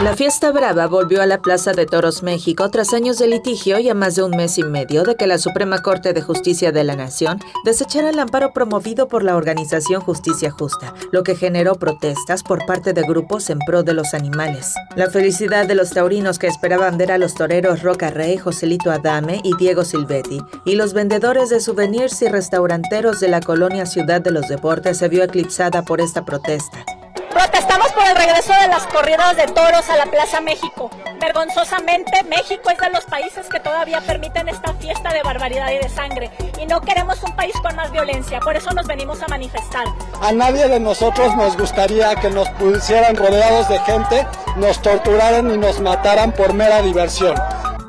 La fiesta brava volvió a la Plaza de Toros México tras años de litigio y a más de un mes y medio de que la Suprema Corte de Justicia de la Nación desechara el amparo promovido por la organización Justicia Justa, lo que generó protestas por parte de grupos en pro de los animales. La felicidad de los taurinos que esperaban ver a los toreros Roca Rey, Joselito Adame y Diego Silvetti, y los vendedores de souvenirs y restauranteros de la colonia Ciudad de los Deportes se vio eclipsada por esta protesta. Protestamos por el regreso de las corridas de toros a la Plaza México. Vergonzosamente, México es de los países que todavía permiten esta fiesta de barbaridad y de sangre. Y no queremos un país con más violencia, por eso nos venimos a manifestar. A nadie de nosotros nos gustaría que nos pusieran rodeados de gente, nos torturaran y nos mataran por mera diversión.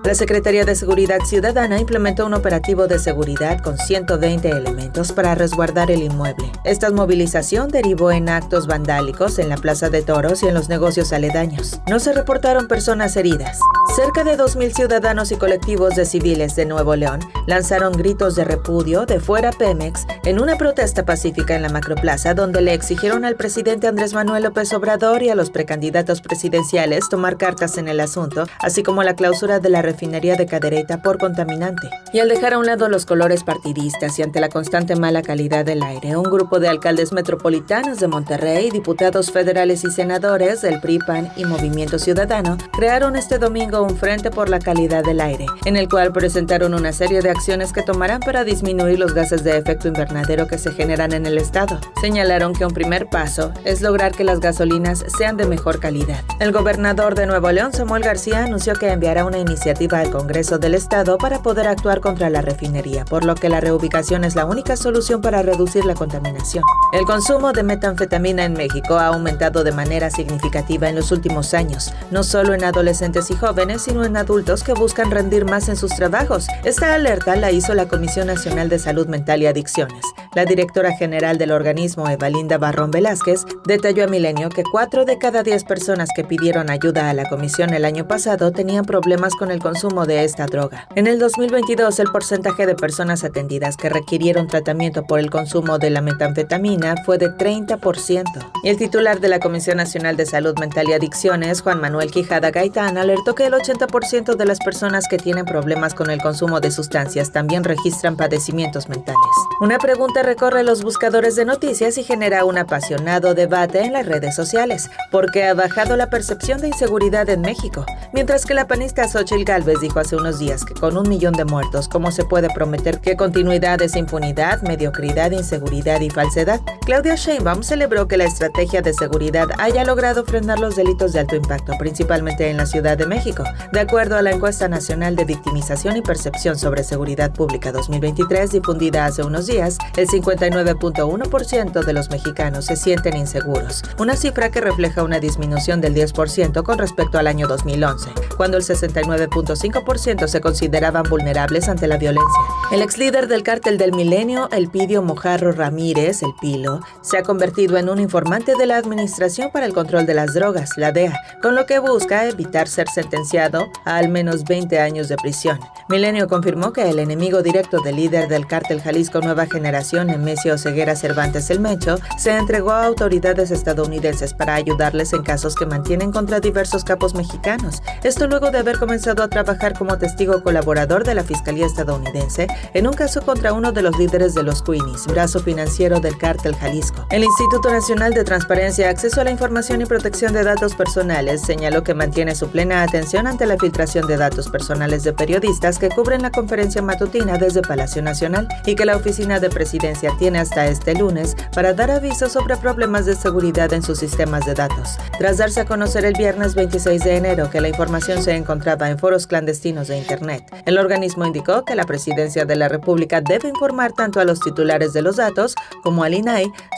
La Secretaría de Seguridad Ciudadana implementó un operativo de seguridad con 120 elementos para resguardar el inmueble. Esta movilización derivó en actos vandálicos en la Plaza de Toros y en los negocios aledaños. No se reportaron personas heridas. Cerca de 2.000 ciudadanos y colectivos de civiles de Nuevo León lanzaron gritos de repudio de fuera Pemex en una protesta pacífica en la Macroplaza donde le exigieron al presidente Andrés Manuel López Obrador y a los precandidatos presidenciales tomar cartas en el asunto, así como la clausura de la refinería de Cadereyta por contaminante. Y al dejar a un lado los colores partidistas y ante la constante mala calidad del aire, un grupo de alcaldes metropolitanos de Monterrey, diputados federales y senadores del PRI, PAN y Movimiento Ciudadano crearon este domingo un frente por la calidad del aire, en el cual presentaron una serie de acciones que tomarán para disminuir los gases de efecto invernadero que se generan en el estado. Señalaron que un primer paso es lograr que las gasolinas sean de mejor calidad. El gobernador de Nuevo León, Samuel García, anunció que enviará una iniciativa al Congreso del Estado para poder actuar contra la refinería, por lo que la reubicación es la única solución para reducir la contaminación. El consumo de metanfetamina en México ha aumentado de manera significativa en los últimos años, no solo en adolescentes y jóvenes, sino en adultos que buscan rendir más en sus trabajos. Esta alerta la hizo la Comisión Nacional de Salud Mental y Adicciones. La directora general del organismo, Evalinda Barrón Velázquez, detalló a Milenio que 4 de cada 10 personas que pidieron ayuda a la comisión el año pasado tenían problemas con el consumo de esta droga. En el 2022, el porcentaje de personas atendidas que requirieron tratamiento por el consumo de la metanfetamina fue de 30%. Y el titular de la Comisión Nacional de Salud Mental y Adicciones, Juan Manuel Quijada Gaitán, alertó que el 80% de las personas que tienen problemas con el consumo de sustancias también registran padecimientos mentales. Una pregunta recorre los buscadores de noticias y genera un apasionado debate en las redes sociales. ¿Por qué ha bajado la percepción de inseguridad en México? Mientras que la panista Xochitl Galvez dijo hace unos días que con un millón de muertos, ¿cómo se puede prometer que continuidad es impunidad, mediocridad, inseguridad y falsedad? Claudia Sheinbaum celebró que la estrategia de seguridad haya logrado frenar los delitos de alto impacto, principalmente en la Ciudad de México. De acuerdo a la encuesta nacional de victimización y percepción sobre seguridad pública 2023 difundida hace unos días, el 59.1% de los mexicanos se sienten inseguros, una cifra que refleja una disminución del 10% con respecto al año 2011, cuando el 69.5% se consideraban vulnerables ante la violencia. El ex líder del cártel del milenio, Elpidio Mojarro Ramírez, el Se ha convertido en un informante de la Administración para el Control de las Drogas, la DEA, con lo que busca evitar ser sentenciado a al menos 20 años de prisión. Milenio confirmó que el enemigo directo del líder del cártel Jalisco Nueva Generación, Nemesio Ceguera Cervantes el Mecho, se entregó a autoridades estadounidenses para ayudarles en casos que mantienen contra diversos capos mexicanos. Esto luego de haber comenzado a trabajar como testigo colaborador de la Fiscalía estadounidense en un caso contra uno de los líderes de los Queenies, brazo financiero del cártel Jalisco. El Instituto Nacional de Transparencia, Acceso a la Información y Protección de Datos Personales señaló que mantiene su plena atención ante la filtración de datos personales de periodistas que cubren la conferencia matutina desde Palacio Nacional y que la Oficina de Presidencia tiene hasta este lunes para dar aviso sobre problemas de seguridad en sus sistemas de datos. Tras darse a conocer el viernes 26 de enero que la información se encontraba en foros clandestinos de Internet, el organismo indicó que la Presidencia de la República debe informar tanto a los titulares de los datos como al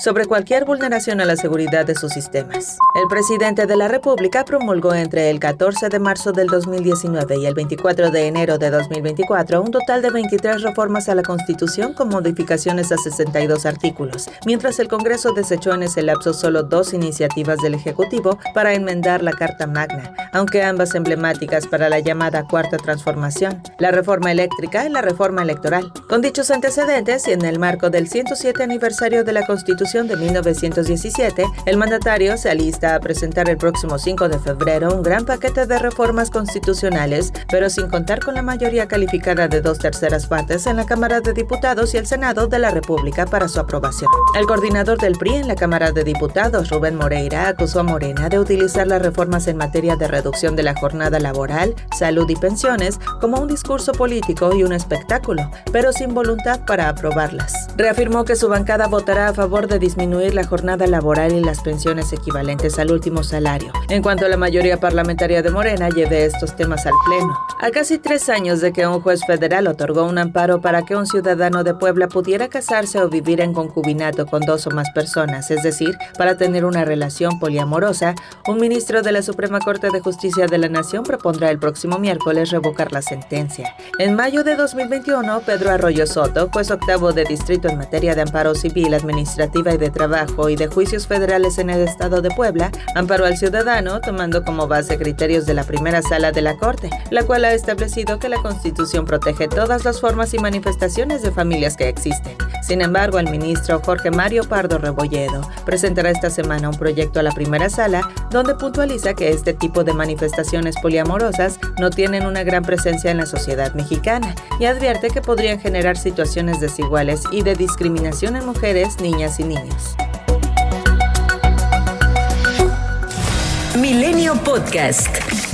Sobre cualquier vulneración a la seguridad de sus sistemas. El presidente de la República promulgó entre el 14 de marzo de del 2019 y el 24 de enero de 2024 un total de 23 reformas a la Constitución con modificaciones a 62 artículos, mientras el Congreso desechó en ese lapso solo dos iniciativas del Ejecutivo para enmendar la Carta Magna, aunque ambas emblemáticas para la llamada Cuarta Transformación, la reforma eléctrica y la reforma electoral. Con dichos antecedentes y en el marco del 107 aniversario de la Constitución de 1917, el mandatario se alista a presentar el próximo 5 de febrero un gran paquete de reformas constitucionales, pero sin contar con la mayoría calificada de dos terceras partes en la Cámara de Diputados y el Senado de la República para su aprobación. El coordinador del PRI en la Cámara de Diputados, Rubén Moreira, acusó a Morena de utilizar las reformas en materia de reducción de la jornada laboral, salud y pensiones como un discurso político y un espectáculo, pero sin voluntad para aprobarlas. Reafirmó que su bancada votará a favor de disminuir la jornada laboral y las pensiones equivalentes al último salario, en cuanto la mayoría parlamentaria de Morena lleve estos temas al Pleno. A casi tres años de que un juez federal otorgó un amparo para que un ciudadano de Puebla pudiera casarse o vivir en concubinato con dos o más personas, es decir, para tener una relación poliamorosa, un ministro de la Suprema Corte de Justicia de la Nación propondrá el próximo miércoles revocar la sentencia. En mayo de 2021, Pedro Arroyo Soto, juez octavo de distrito en materia de amparo civil, administrativa y de trabajo y de juicios federales en el estado de Puebla, amparó al ciudadano tomando como base criterios de la primera sala de la Corte, la cual ha establecido que la Constitución protege todas las formas y manifestaciones de familias que existen. Sin embargo, el ministro Jorge Mario Pardo Rebolledo presentará esta semana un proyecto a la primera sala donde puntualiza que este tipo de manifestaciones poliamorosas no tienen una gran presencia en la sociedad mexicana y advierte que podrían generar situaciones desiguales y de discriminación en mujeres, niñas y niños. Milenio Podcast.